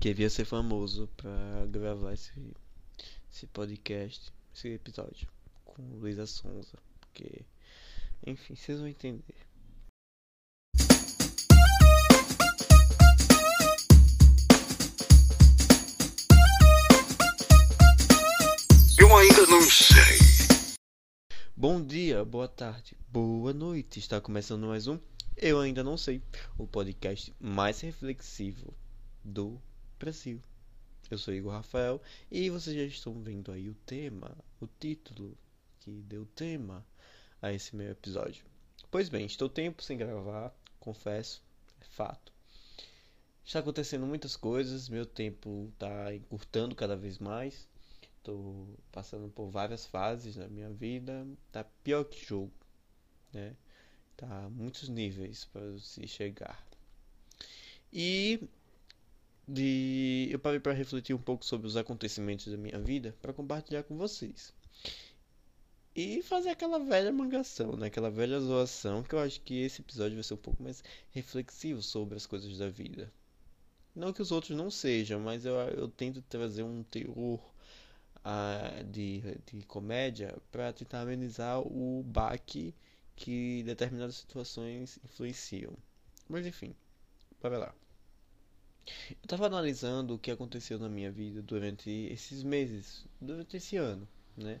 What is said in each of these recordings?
queria ser famoso pra gravar esse, esse podcast, esse episódio com Luísa Sonza. Porque, enfim, vocês vão entender. Eu ainda não sei. Bom dia, boa tarde, boa noite. Está começando mais um Eu Ainda Não Sei, o podcast mais reflexivo do Brasil. Eu sou Igor Rafael e vocês já estão vendo aí o tema, o título que deu tema a esse meu episódio. Pois bem, estou tempo sem gravar, confesso, é fato. Está acontecendo muitas coisas, meu tempo está encurtando cada vez mais. Estou passando por várias fases na minha vida. Tá pior que jogo, né? Tá muitos níveis para se chegar. E de eu parei para refletir um pouco sobre os acontecimentos da minha vida para compartilhar com vocês. E fazer aquela velha mangação, né? Aquela velha zoação que eu acho que esse episódio vai ser um pouco mais reflexivo sobre as coisas da vida. Não que os outros não sejam, mas eu, eu tento trazer um teor uh, de, de comédia para tentar amenizar o baque que determinadas situações influenciam. Mas enfim, bora lá. Eu estava analisando o que aconteceu na minha vida durante esses meses, durante esse ano, né?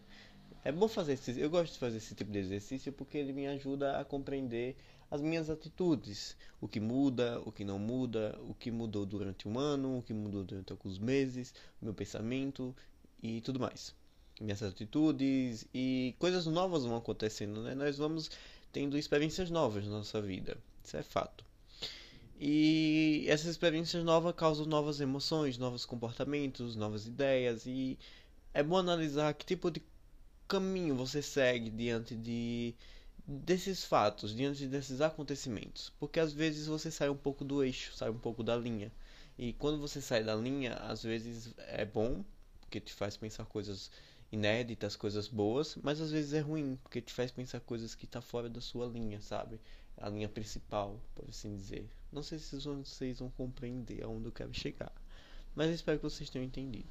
É bom fazer esse, eu gosto de fazer esse tipo de exercício porque ele me ajuda a compreender as minhas atitudes, o que muda, o que não muda, o que mudou durante um ano, o que mudou durante alguns meses, meu pensamento e tudo mais. Minhas atitudes e coisas novas vão acontecendo, né? Nós vamos tendo experiências novas na nossa vida. Isso é fato. E essas experiências novas causam novas emoções, novos comportamentos, novas ideias e é bom analisar que tipo de caminho você segue diante de desses fatos, diante desses acontecimentos, porque às vezes você sai um pouco do eixo, sai um pouco da linha. E quando você sai da linha, às vezes é bom, porque te faz pensar coisas inéditas, coisas boas, mas às vezes é ruim, porque te faz pensar coisas que tá fora da sua linha, sabe? A linha principal, por assim dizer. Não sei se vocês vão compreender aonde eu quero chegar, mas espero que vocês tenham entendido.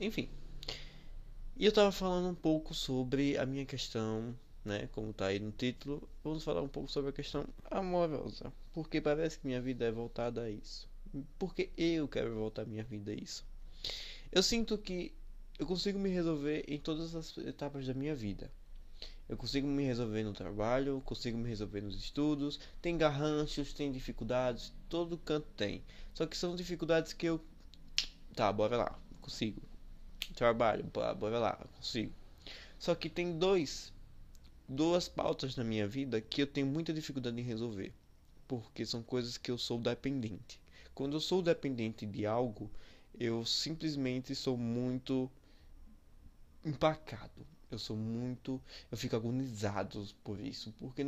Enfim. E eu tava falando um pouco sobre a minha questão, né, como tá aí no título, vamos falar um pouco sobre a questão amorosa, porque parece que minha vida é voltada a isso. Porque eu quero voltar minha vida a isso. Eu sinto que eu consigo me resolver em todas as etapas da minha vida. Eu consigo me resolver no trabalho, consigo me resolver nos estudos. Tem garranchos, tem dificuldades, todo canto tem. Só que são dificuldades que eu. Tá, bora lá, consigo. Trabalho, bora lá, consigo. Só que tem dois, duas pautas na minha vida que eu tenho muita dificuldade em resolver. Porque são coisas que eu sou dependente. Quando eu sou dependente de algo, eu simplesmente sou muito empacado. Eu sou muito. Eu fico agonizado por isso. Porque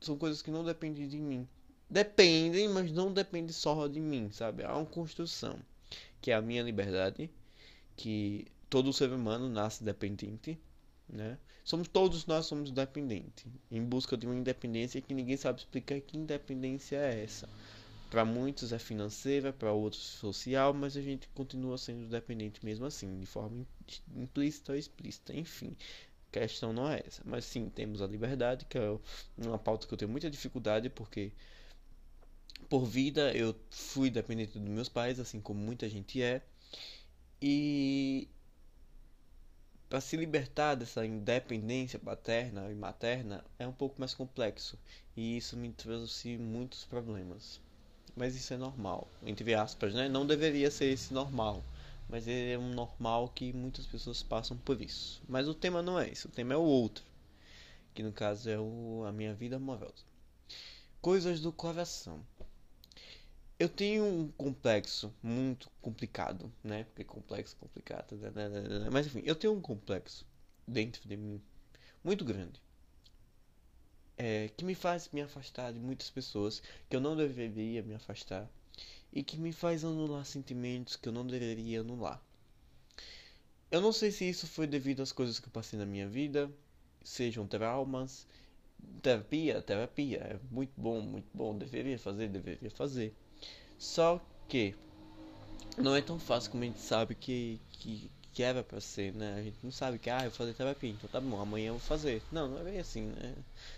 são coisas que não dependem de mim. Dependem, mas não dependem só de mim, sabe? Há uma construção. Que é a minha liberdade. Que todo ser humano nasce dependente. Né? Somos todos nós somos dependentes. Em busca de uma independência que ninguém sabe explicar que independência é essa. Para muitos é financeira, para outros social, mas a gente continua sendo dependente mesmo assim, de forma implícita ou explícita. Enfim, a questão não é essa. Mas sim, temos a liberdade, que é uma pauta que eu tenho muita dificuldade, porque por vida eu fui dependente dos meus pais, assim como muita gente é. E para se libertar dessa independência paterna e materna é um pouco mais complexo. E isso me trouxe muitos problemas mas isso é normal, entre aspas, né? Não deveria ser esse normal, mas é um normal que muitas pessoas passam por isso. Mas o tema não é esse, o tema é o outro, que no caso é o, a minha vida amorosa. Coisas do coração. Eu tenho um complexo muito complicado, né? Porque complexo, complicado, né? né, né, mas enfim, eu tenho um complexo dentro de mim muito grande é, que me faz me afastar de muitas pessoas que eu não deveria me afastar e que me faz anular sentimentos que eu não deveria anular. Eu não sei se isso foi devido às coisas que eu passei na minha vida, sejam traumas, terapia, terapia é muito bom, muito bom, deveria fazer, deveria fazer. Só que não é tão fácil como a gente sabe que, que, que era pra ser, né? A gente não sabe que, ah, eu vou fazer terapia, então tá bom, amanhã eu vou fazer. Não, não é bem assim, né?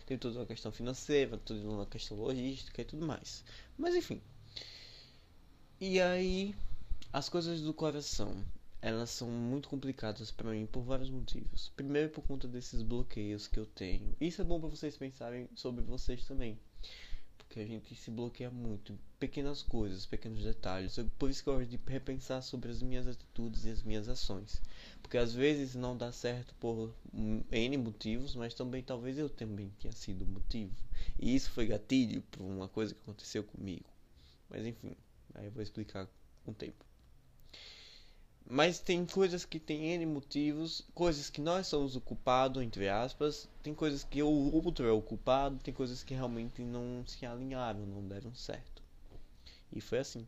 Tem toda uma questão financeira, toda uma questão logística e tudo mais. Mas enfim. E aí, as coisas do coração, elas são muito complicadas para mim por vários motivos. Primeiro, por conta desses bloqueios que eu tenho. Isso é bom para vocês pensarem sobre vocês também que a gente se bloqueia muito. Pequenas coisas, pequenos detalhes. Por isso que eu gosto de repensar sobre as minhas atitudes e as minhas ações. Porque às vezes não dá certo por N motivos, mas também talvez eu também tenha sido o motivo. E isso foi gatilho por uma coisa que aconteceu comigo. Mas enfim, aí eu vou explicar com o tempo. Mas tem coisas que tem N motivos, coisas que nós somos o culpado, entre aspas, tem coisas que o outro é o culpado, tem coisas que realmente não se alinharam, não deram certo. E foi assim.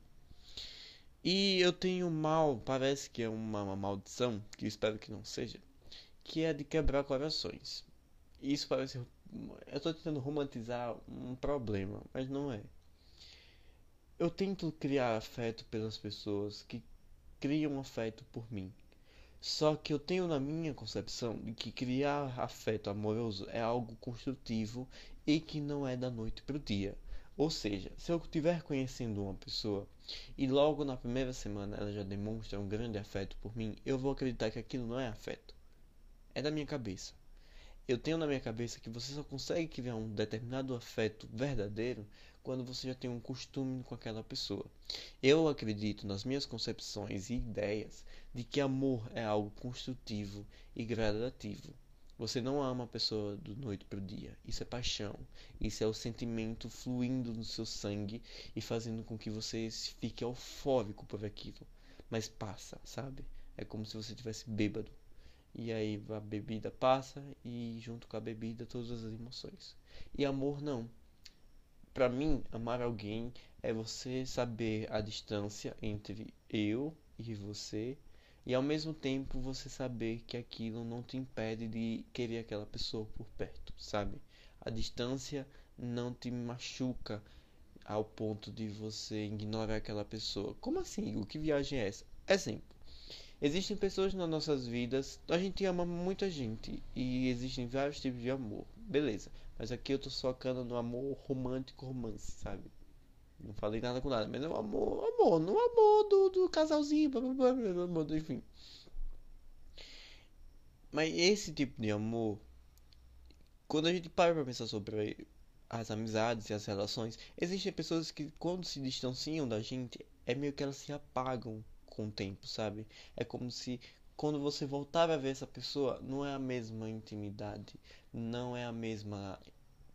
E eu tenho mal, parece que é uma, uma maldição, que espero que não seja, que é de quebrar corações. Isso parece. Eu estou tentando romantizar um problema, mas não é. Eu tento criar afeto pelas pessoas que criam afeto por mim. Só que eu tenho na minha concepção de que criar afeto amoroso é algo construtivo e que não é da noite para o dia. Ou seja, se eu estiver conhecendo uma pessoa e logo na primeira semana ela já demonstra um grande afeto por mim, eu vou acreditar que aquilo não é afeto. É da minha cabeça. Eu tenho na minha cabeça que você só consegue criar um determinado afeto verdadeiro quando você já tem um costume com aquela pessoa. Eu acredito nas minhas concepções e ideias de que amor é algo construtivo e gradativo. Você não ama a pessoa do noite para o dia. Isso é paixão. Isso é o sentimento fluindo no seu sangue e fazendo com que você fique eufórico por aquilo. Mas passa, sabe? É como se você tivesse bêbado. E aí a bebida passa e junto com a bebida todas as emoções. E amor não. Para mim, amar alguém é você saber a distância entre eu e você e ao mesmo tempo você saber que aquilo não te impede de querer aquela pessoa por perto, sabe? A distância não te machuca ao ponto de você ignorar aquela pessoa. Como assim? O que viagem é essa? Exemplo. Existem pessoas nas nossas vidas, a gente ama muita gente e existem vários tipos de amor, beleza. Mas aqui eu tô focando no amor romântico, romance, sabe? Não falei nada com nada, mas é o amor, amor, no amor do, do casalzinho, blá, blá, blá, blá, enfim. Mas esse tipo de amor, quando a gente para pra pensar sobre as amizades e as relações, existem pessoas que quando se distanciam da gente, é meio que elas se apagam com o tempo, sabe? É como se quando você voltar a ver essa pessoa, não é a mesma intimidade, não é a mesma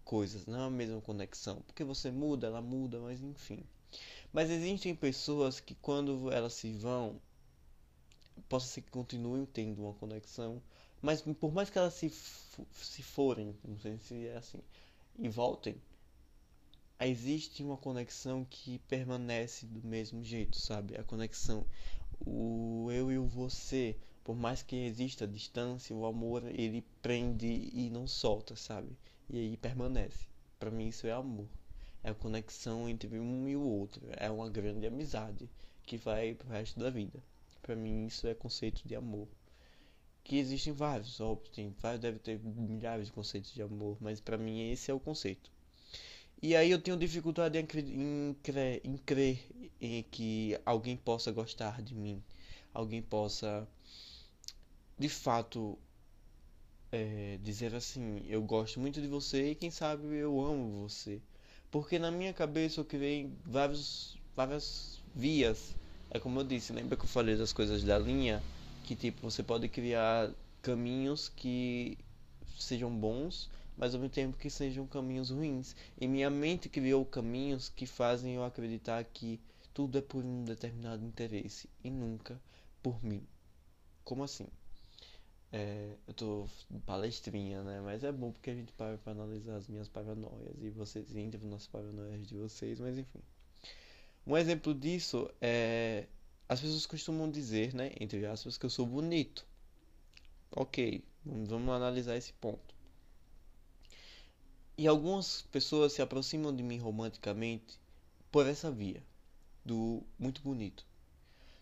coisa, não é a mesma conexão. Porque você muda, ela muda, mas enfim. Mas existem pessoas que quando elas se vão, possa ser que continuem tendo uma conexão, mas por mais que elas se, se forem, não sei se é assim, e voltem, existe uma conexão que permanece do mesmo jeito, sabe? A conexão, o eu e o você, por mais que exista distância, o amor ele prende e não solta, sabe? E aí permanece. Para mim isso é amor. É a conexão entre um e o outro. É uma grande amizade que vai pro resto da vida. Para mim isso é conceito de amor. Que existem vários, óbvio, tem vários, deve ter milhares de conceitos de amor, mas para mim esse é o conceito. E aí eu tenho dificuldade em crer, em crer, em crer em que alguém possa gostar de mim, alguém possa de fato é, dizer assim, eu gosto muito de você e quem sabe eu amo você. Porque na minha cabeça eu criei vários, várias vias. É como eu disse, lembra que eu falei das coisas da linha? Que tipo, você pode criar caminhos que sejam bons, mas ao mesmo tempo que sejam caminhos ruins. E minha mente criou caminhos que fazem eu acreditar que tudo é por um determinado interesse e nunca por mim. Como assim? É, eu tô palestrinha, né? Mas é bom porque a gente para pra analisar as minhas paranoias e vocês entram nas paranoias de vocês, mas enfim. Um exemplo disso é. As pessoas costumam dizer, né? Entre aspas, que eu sou bonito. Ok, vamos analisar esse ponto. E algumas pessoas se aproximam de mim romanticamente por essa via do muito bonito.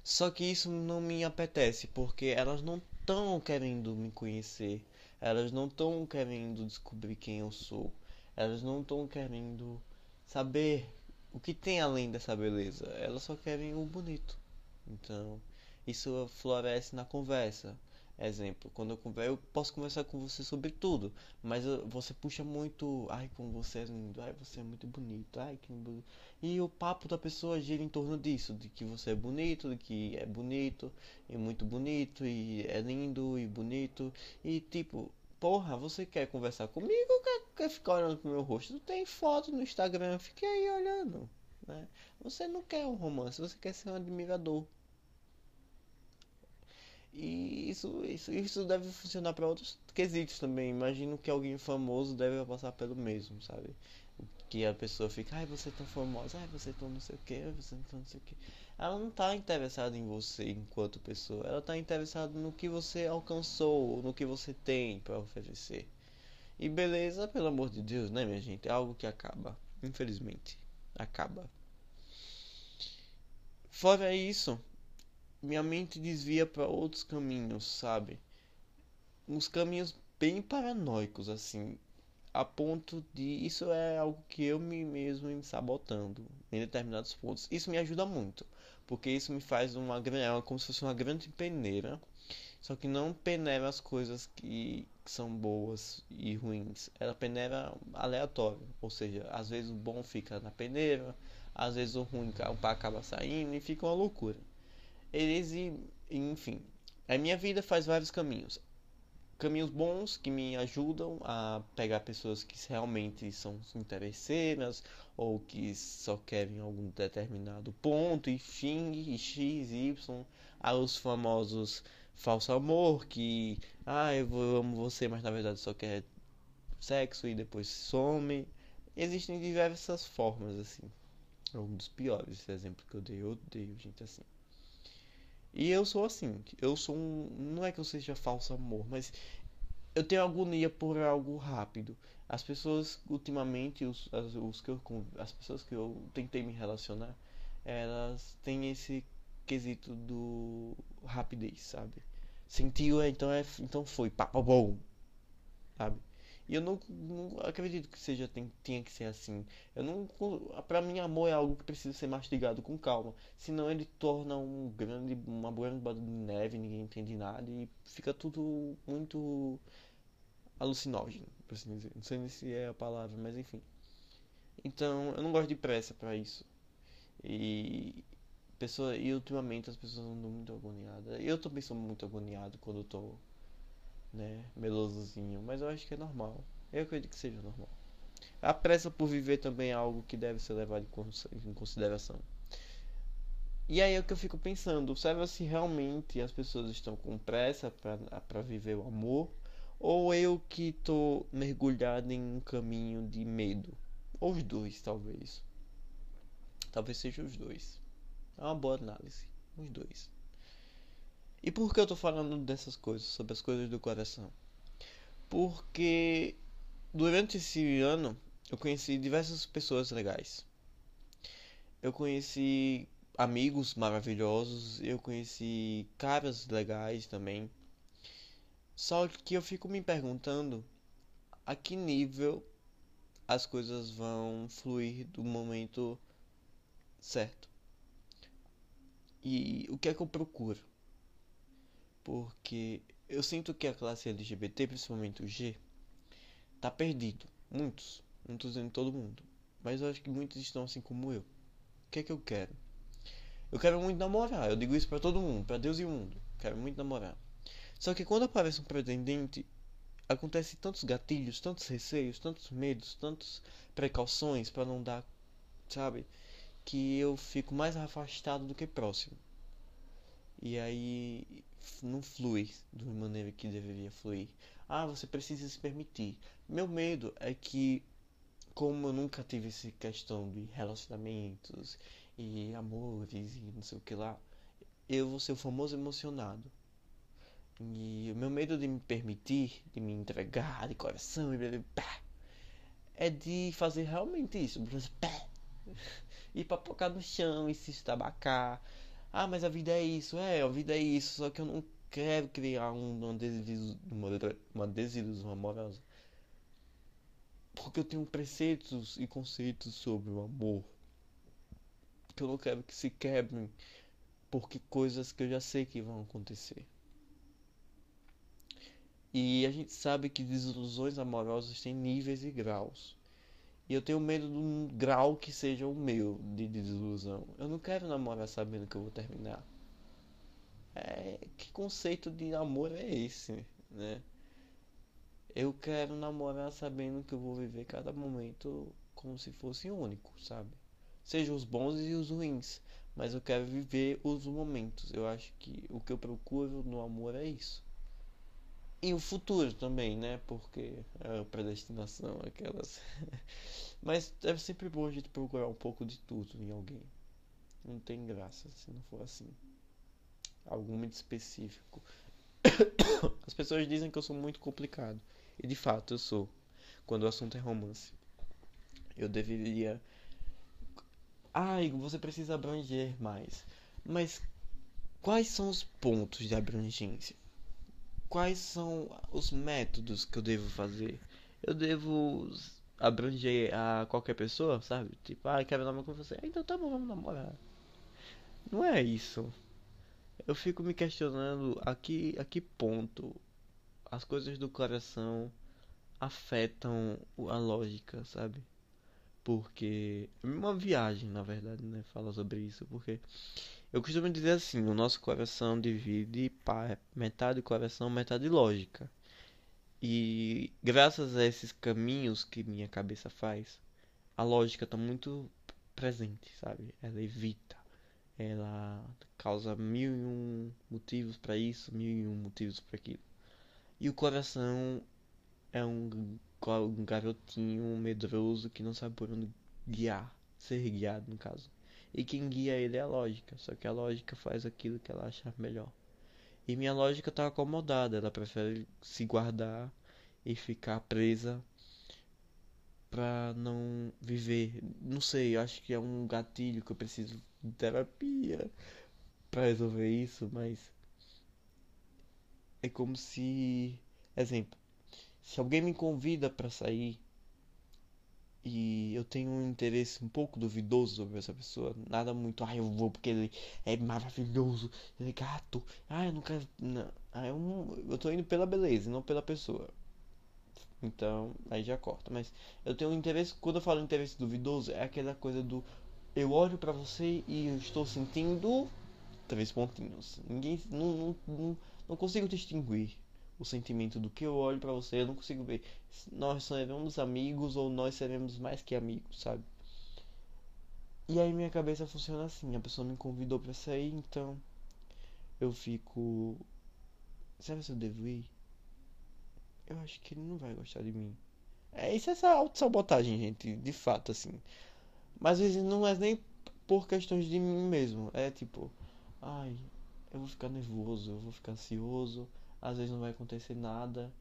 Só que isso não me apetece, porque elas não estão querendo me conhecer. Elas não estão querendo descobrir quem eu sou. Elas não estão querendo saber o que tem além dessa beleza. Elas só querem o bonito. Então, isso floresce na conversa. Exemplo, quando eu converso, eu posso conversar com você sobre tudo, mas você puxa muito, ai, como você é lindo, ai, você é muito bonito, ai, que bonito. E o papo da pessoa gira em torno disso, de que você é bonito, de que é bonito, e muito bonito, e é lindo e bonito, e tipo, porra, você quer conversar comigo ou quer, quer ficar olhando pro meu rosto? Tem foto no Instagram, fique aí olhando, né? Você não quer um romance, você quer ser um admirador. E isso, isso, isso deve funcionar para outros quesitos também. Imagino que alguém famoso deve passar pelo mesmo, sabe? Que a pessoa fica, ai, você é tão famosa, ai, você é tão não sei o que, você é tão não sei o que. Ela não tá interessada em você enquanto pessoa, ela tá interessada no que você alcançou, no que você tem para oferecer. E beleza, pelo amor de Deus, né, minha gente? É algo que acaba, infelizmente. Acaba. Fora isso, minha mente desvia para outros caminhos, sabe? Uns caminhos bem paranoicos, assim, a ponto de isso é algo que eu me mesmo me sabotando em determinados pontos. Isso me ajuda muito, porque isso me faz uma grande, como se fosse uma grande peneira, só que não peneira as coisas que, que são boas e ruins. Ela peneira aleatório, ou seja, às vezes o bom fica na peneira, às vezes o ruim acaba saindo e fica uma loucura eles e enfim. A minha vida faz vários caminhos. Caminhos bons que me ajudam a pegar pessoas que realmente são interesseiras ou que só querem algum determinado ponto e fim e x y aos famosos falso amor que ah eu amo você mas na verdade só quer sexo e depois some. Existem diversas formas assim. É um dos piores exemplo que eu dei eu odeio gente assim e eu sou assim, eu sou um. Não é que eu seja falso amor, mas eu tenho agonia por algo rápido. As pessoas, ultimamente, os, as, os que eu, as pessoas que eu tentei me relacionar, elas têm esse quesito do rapidez, sabe? Sentiu, então é, então foi, papo bom, sabe? E eu não, não acredito que seja tem, tenha que ser assim. Eu não, para mim amor é algo que precisa ser mastigado com calma, senão ele torna um grande uma grande de neve, ninguém entende nada e fica tudo muito alucinógeno, por assim dizer. Não sei se é a palavra, mas enfim. Então, eu não gosto de pressa para isso. E pessoa, e ultimamente as pessoas andam muito agoniadas. Eu também sou muito agoniado quando eu tô né, melosozinho, mas eu acho que é normal. Eu acredito que seja normal. A pressa por viver também é algo que deve ser levado em consideração. E aí é o que eu fico pensando, será se realmente as pessoas estão com pressa para viver o amor ou eu que tô mergulhado em um caminho de medo? Ou os dois, talvez. Talvez seja os dois. É uma boa análise. Os dois. E por que eu tô falando dessas coisas, sobre as coisas do coração? Porque durante esse ano eu conheci diversas pessoas legais. Eu conheci amigos maravilhosos, eu conheci caras legais também. Só que eu fico me perguntando a que nível as coisas vão fluir do momento certo. E o que é que eu procuro? Porque eu sinto que a classe LGBT, principalmente o G, tá perdido. Muitos, tô dizendo todo mundo, mas eu acho que muitos estão assim como eu. O que é que eu quero? Eu quero muito namorar, eu digo isso para todo mundo, para Deus e o mundo. Quero muito namorar. Só que quando aparece um pretendente, acontece tantos gatilhos, tantos receios, tantos medos, tantas precauções para não dar, sabe? Que eu fico mais afastado do que próximo. E aí não flui da maneira que deveria fluir. Ah, você precisa se permitir. Meu medo é que, como eu nunca tive essa questão de relacionamentos e amores e não sei o que lá, eu vou ser o famoso emocionado. E o meu medo de me permitir, de me entregar de coração e blá, blá, blá, é de fazer realmente isso. Pá, ir papocar no chão e se estabacar Ah, mas a vida é isso, é, a vida é isso, só que eu não quero criar um, uma, desilusão, uma, desilusão amorosa. Porque eu tenho preceitos e conceitos sobre o amor. Que eu não quero que se quebrem. Porque coisas que eu já sei que vão acontecer. E a gente sabe que desilusões amorosas têm níveis e graus. E eu tenho medo um grau que seja o meu de desilusão. Eu não quero namorar sabendo que eu vou terminar. É, que conceito de amor é esse, né? Eu quero namorar sabendo que eu vou viver cada momento como se fosse único, sabe? Seja os bons e os ruins, mas eu quero viver os momentos. Eu acho que o que eu procuro no amor é isso. E o futuro também, né? Porque a predestinação, aquelas. mas é sempre bom a gente procurar um pouco de tudo em alguém. Não tem graça se não for assim. Algo muito específico. As pessoas dizem que eu sou muito complicado. E de fato eu sou. Quando o assunto é romance. Eu deveria. Ai, você precisa abranger mais. Mas quais são os pontos de abrangência? Quais são os métodos que eu devo fazer? Eu devo abranger a qualquer pessoa, sabe? Tipo, ah, quero namorar com você. Então tá bom, vamos namorar. Não é isso. Eu fico me questionando a que, a que ponto as coisas do coração afetam a lógica, sabe? Porque é uma viagem, na verdade, né, fala sobre isso, porque eu costumo dizer assim, o nosso coração divide para metade coração, metade lógica. E graças a esses caminhos que minha cabeça faz, a lógica está muito presente, sabe? Ela evita ela causa mil e um motivos para isso, mil e um motivos para aquilo. E o coração é um, um garotinho medroso que não sabe por onde guiar, ser guiado no caso. E quem guia ele é a lógica, só que a lógica faz aquilo que ela achar melhor. E minha lógica está acomodada, ela prefere se guardar e ficar presa pra não viver. Não sei, acho que é um gatilho que eu preciso de terapia para resolver isso, mas é como se, exemplo, se alguém me convida para sair e eu tenho um interesse um pouco duvidoso sobre essa pessoa, nada muito, ah, eu vou porque ele é maravilhoso, ele é gato, ah, eu não quero, não, ah, eu, eu tô indo pela beleza, não pela pessoa. Então, aí já corta. Mas eu tenho um interesse, quando eu falo interesse duvidoso, é aquela coisa do eu olho para você e eu estou sentindo três pontinhos. Ninguém não, não, não, não consigo distinguir o sentimento do que eu olho para você, eu não consigo ver nós seremos amigos ou nós seremos mais que amigos, sabe? E aí minha cabeça funciona assim, a pessoa me convidou para sair, então eu fico será se eu devo ir? eu acho que ele não vai gostar de mim. É isso, é essa auto-sabotagem, gente, de fato, assim. Mas às vezes não é nem por questões de mim mesmo. É tipo, ai, eu vou ficar nervoso, eu vou ficar ansioso, às vezes não vai acontecer nada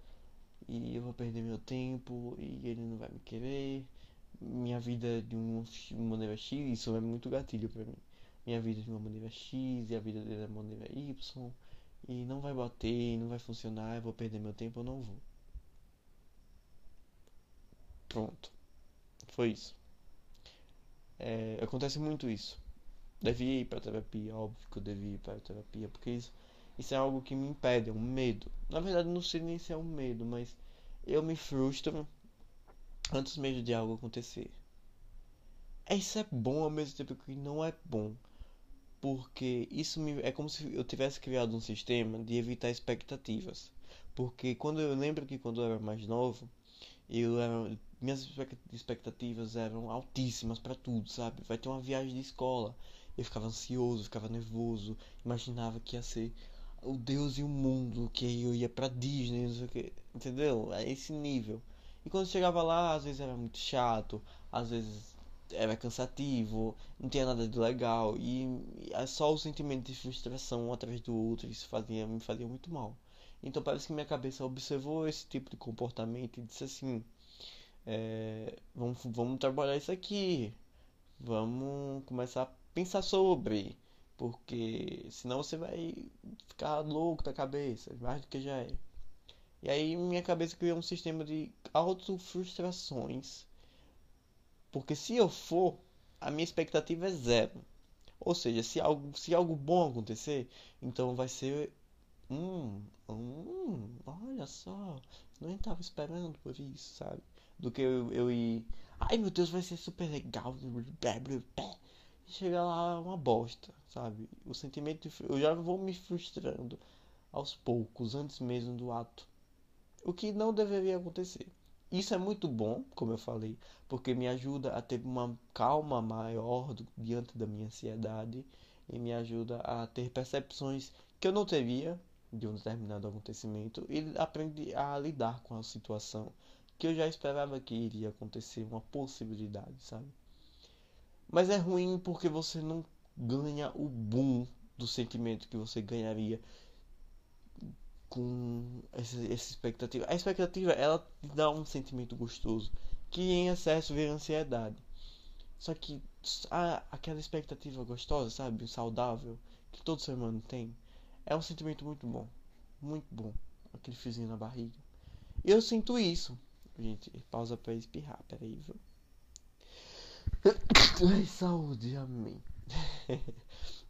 e eu vou perder meu tempo e ele não vai me querer. Minha vida de uma maneira X, isso é muito gatilho para mim. Minha vida de uma maneira X e a vida dele de uma maneira Y e não vai bater, não vai funcionar, eu vou perder meu tempo, eu não vou. Pronto. Foi isso. É, acontece muito isso. Devia ir para terapia, óbvio que eu devia ir para terapia, porque isso, isso é algo que me impede, é um medo. Na verdade, não sei nem se é um medo, mas eu me frustro antes mesmo de algo acontecer. Isso é bom ao mesmo tempo que não é bom. Porque isso me, é como se eu tivesse criado um sistema de evitar expectativas. Porque quando eu lembro que quando eu era mais novo, eu era, minhas expectativas eram altíssimas para tudo, sabe? Vai ter uma viagem de escola. Eu ficava ansioso, ficava nervoso, imaginava que ia ser o Deus e o mundo, que eu ia pra Disney, não sei o que, entendeu? É esse nível. E quando chegava lá, às vezes era muito chato, às vezes era cansativo, não tinha nada de legal e é só o sentimento de frustração um atrás do outro, isso fazia, me fazia muito mal. Então parece que minha cabeça observou esse tipo de comportamento e disse assim: é, vamos, vamos trabalhar isso aqui, vamos começar a pensar sobre. Porque senão você vai ficar louco da cabeça, mais do que já é. E aí minha cabeça criou um sistema de autofrustrações. Porque se eu for, a minha expectativa é zero. Ou seja, se algo, se algo bom acontecer, então vai ser. Hum, hum, olha só. Não estava esperando por isso, sabe? Do que eu, eu ir. Ai meu Deus, vai ser super legal. E chegar lá uma bosta, sabe? O sentimento. De, eu já vou me frustrando aos poucos, antes mesmo do ato. O que não deveria acontecer. Isso é muito bom, como eu falei, porque me ajuda a ter uma calma maior diante da minha ansiedade e me ajuda a ter percepções que eu não teria de um determinado acontecimento e aprender a lidar com a situação que eu já esperava que iria acontecer, uma possibilidade, sabe? Mas é ruim porque você não ganha o boom do sentimento que você ganharia com essa, essa expectativa. A expectativa, ela te dá um sentimento gostoso, que em excesso vira ansiedade. Só que a, aquela expectativa gostosa, sabe? Saudável, que todo ser humano tem, é um sentimento muito bom. Muito bom. Aquele fiozinho na barriga. Eu sinto isso. Gente, pausa pra espirrar, peraí, viu? Ai, saúde, amém.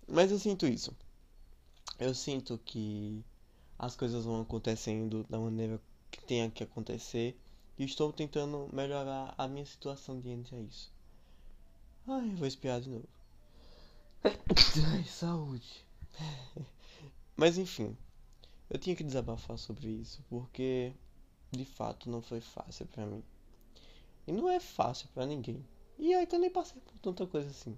Mas eu sinto isso. Eu sinto que as coisas vão acontecendo da maneira que tenha que acontecer e estou tentando melhorar a minha situação diante a isso. Ai, vou espiar de novo. Ai, saúde. Mas enfim, eu tinha que desabafar sobre isso porque de fato não foi fácil para mim. E não é fácil para ninguém. E aí nem passei por tanta coisa assim.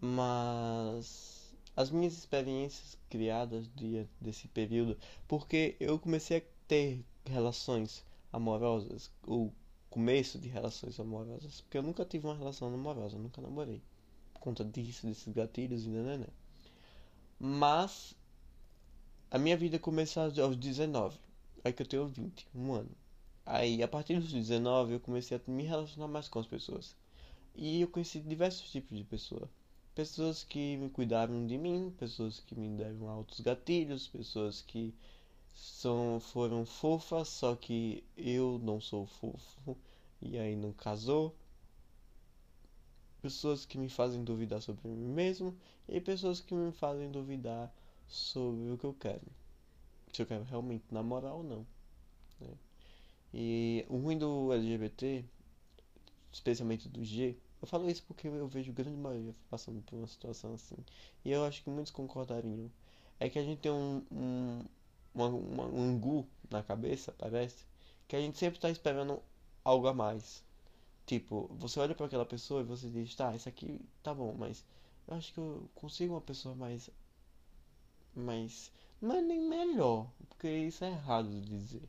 Mas as minhas experiências criadas dia desse período, porque eu comecei a ter relações amorosas, ou começo de relações amorosas, porque eu nunca tive uma relação amorosa, nunca namorei, por conta disso, desses gatilhos e nananã. Mas a minha vida começou aos 19, aí que eu tenho 20, um ano. Aí a partir dos 19 eu comecei a me relacionar mais com as pessoas. E eu conheci diversos tipos de pessoas pessoas que me cuidaram de mim, pessoas que me deram altos gatilhos, pessoas que são foram fofas, só que eu não sou fofo e aí não casou. Pessoas que me fazem duvidar sobre mim mesmo e pessoas que me fazem duvidar sobre o que eu quero. Se eu quero realmente namorar ou não. Né? E o ruim do LGBT, especialmente do G, eu falo isso porque eu vejo grande maioria passando por uma situação assim. E eu acho que muitos concordariam. É que a gente tem um, um, uma, uma, um angu na cabeça, parece, que a gente sempre está esperando algo a mais. Tipo, você olha para aquela pessoa e você diz, tá, isso aqui tá bom, mas eu acho que eu consigo uma pessoa mais. mais. Não é nem melhor, porque isso é errado de dizer.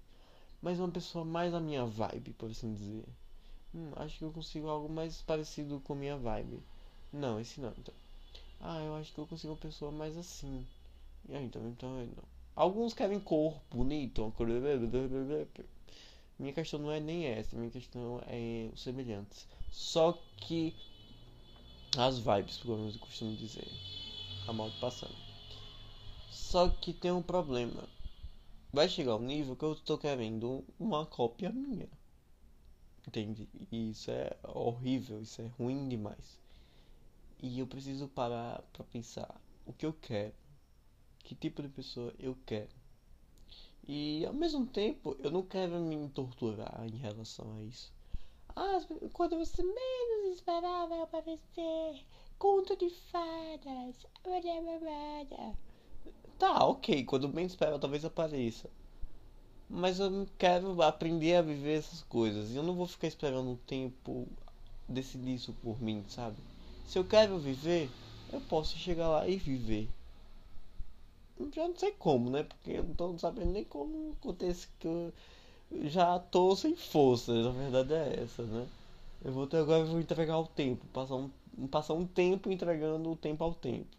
Mas uma pessoa mais a minha vibe, por assim dizer. Hum, acho que eu consigo algo mais parecido com minha vibe. Não, esse não. Então. Ah, eu acho que eu consigo uma pessoa mais assim. Ah, então, então não. Alguns querem corpo bonito. Minha questão não é nem essa. Minha questão é os semelhantes. Só que as vibes, como eu costumo dizer. A moto passando. Só que tem um problema. Vai chegar um nível que eu estou querendo uma cópia minha. Entende? E isso é horrível, isso é ruim demais. E eu preciso parar para pensar o que eu quero, que tipo de pessoa eu quero. E ao mesmo tempo, eu não quero me torturar em relação a isso. Ah, quando você menos esperava aparecer, conto de fadas. Tá, ok, quando menos esperava talvez apareça. Mas eu quero aprender a viver essas coisas. E eu não vou ficar esperando o tempo decidir isso por mim, sabe? Se eu quero viver, eu posso chegar lá e viver. Já não sei como, né? Porque eu não tô sabendo nem como acontece que eu já tô sem força. A verdade é essa, né? Eu vou ter agora vou entregar o tempo. Passar um, passar um tempo entregando o tempo ao tempo.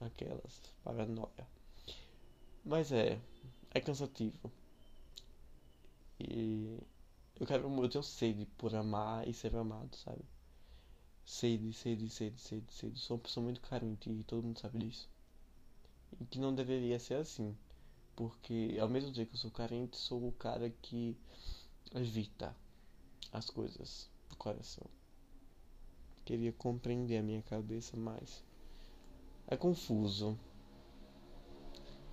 Aquelas paranoia. Mas é. É cansativo. E eu quero, eu tenho sede por amar e ser amado, sabe? Cedo, cedo, cedo, cedo, cedo. Sou uma pessoa muito carente e todo mundo sabe disso. E que não deveria ser assim. Porque ao mesmo tempo que eu sou carente, sou o cara que evita as coisas do coração. Queria compreender a minha cabeça mais. É confuso.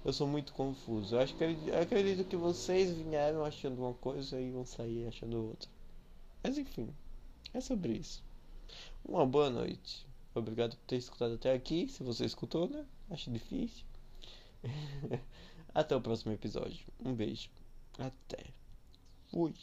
Eu sou muito confuso. Eu acho que eu acredito que vocês vieram achando uma coisa e vão sair achando outra. Mas enfim, é sobre isso. Uma boa noite. Obrigado por ter escutado até aqui. Se você escutou, né? Acho difícil. Até o próximo episódio. Um beijo. Até. Fui.